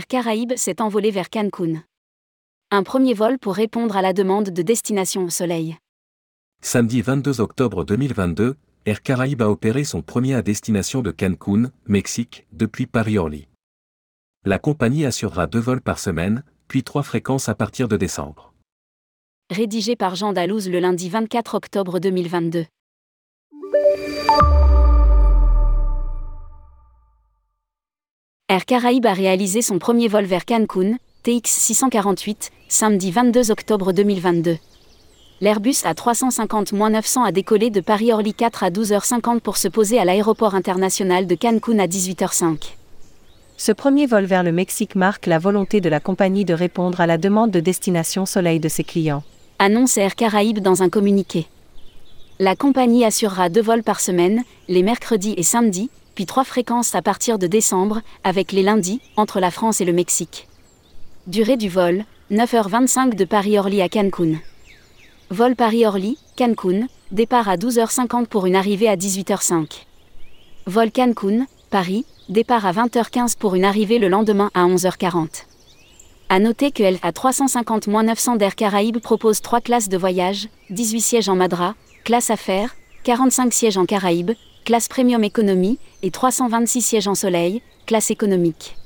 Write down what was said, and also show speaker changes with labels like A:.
A: Caraïbes s'est envolé vers Cancun. Un premier vol pour répondre à la demande de destination au soleil.
B: Samedi 22 octobre 2022, Air Caraïbes a opéré son premier à destination de Cancun, Mexique, depuis Paris-Orly. La compagnie assurera deux vols par semaine, puis trois fréquences à partir de décembre.
A: Rédigé par Jean Dalouse le lundi 24 octobre 2022. Air Caraïbes a réalisé son premier vol vers Cancun, TX 648, samedi 22 octobre 2022. L'Airbus A350-900 a décollé de Paris-Orly 4 à 12h50 pour se poser à l'aéroport international de Cancun à 18h05.
C: Ce premier vol vers le Mexique marque la volonté de la compagnie de répondre à la demande de destination soleil de ses clients.
A: Annonce Air Caraïbes dans un communiqué. La compagnie assurera deux vols par semaine, les mercredis et samedis, puis trois fréquences à partir de décembre, avec les lundis, entre la France et le Mexique. Durée du vol, 9h25 de Paris-Orly à Cancun. Vol Paris-Orly, Cancun, départ à 12h50 pour une arrivée à 18h05. Vol Cancun, Paris, départ à 20h15 pour une arrivée le lendemain à 11h40. À noter que LA 350-900 d'Air Caraïbes propose trois classes de voyage, 18 sièges en Madra, classe affaires, 45 sièges en Caraïbes, classe premium économie, et 326 sièges en soleil, classe économique.